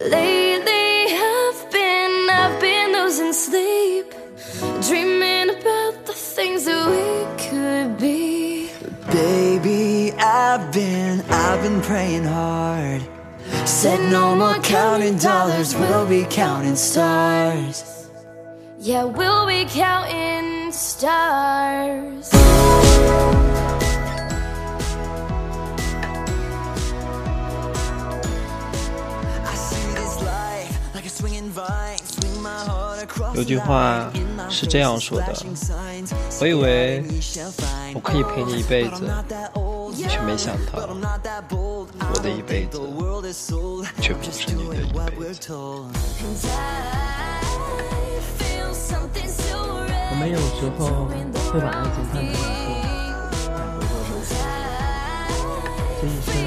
Lately, I've been, I've been losing sleep, dreaming about the things that we could be. Baby, I've been, I've been praying hard. Said no more counting dollars, we'll be counting stars. Yeah, we'll be counting stars. 有句话是这样说的：我以为我可以陪你一辈子，却没想到我的一辈子却不是你的一辈子。And I feel something so 我们有时候会把爱情看成是这一 feel 生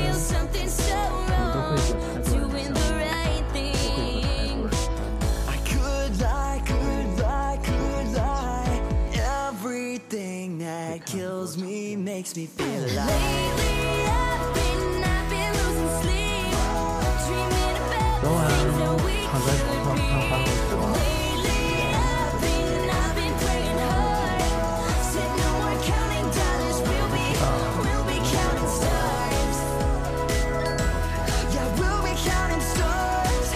that kills me makes me feel alive. Lately, I've been, I've been losing sleep, dreaming about the things that we could be. Lately, I've been, I've been praying hard. Said no more counting dollars, we'll be, we'll be counting stars. Yeah, we'll be counting stars.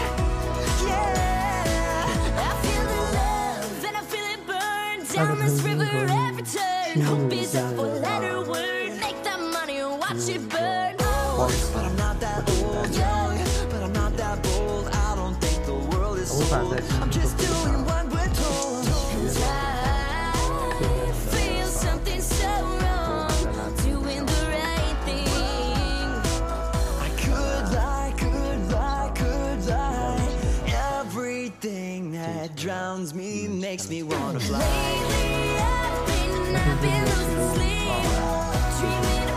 Yeah, I feel the love and I feel it burn down this river every time. Hope is a four-letter word. Make that money and watch it burn. Oh, but I'm not that old, young, but I'm not that bold. I don't think the world is sold. I'm just doing what we're told. I feel something so wrong, doing the right thing. I could lie, could lie, could lie. Everything that drowns me makes me wanna fly. I've been, losing sleep, dreaming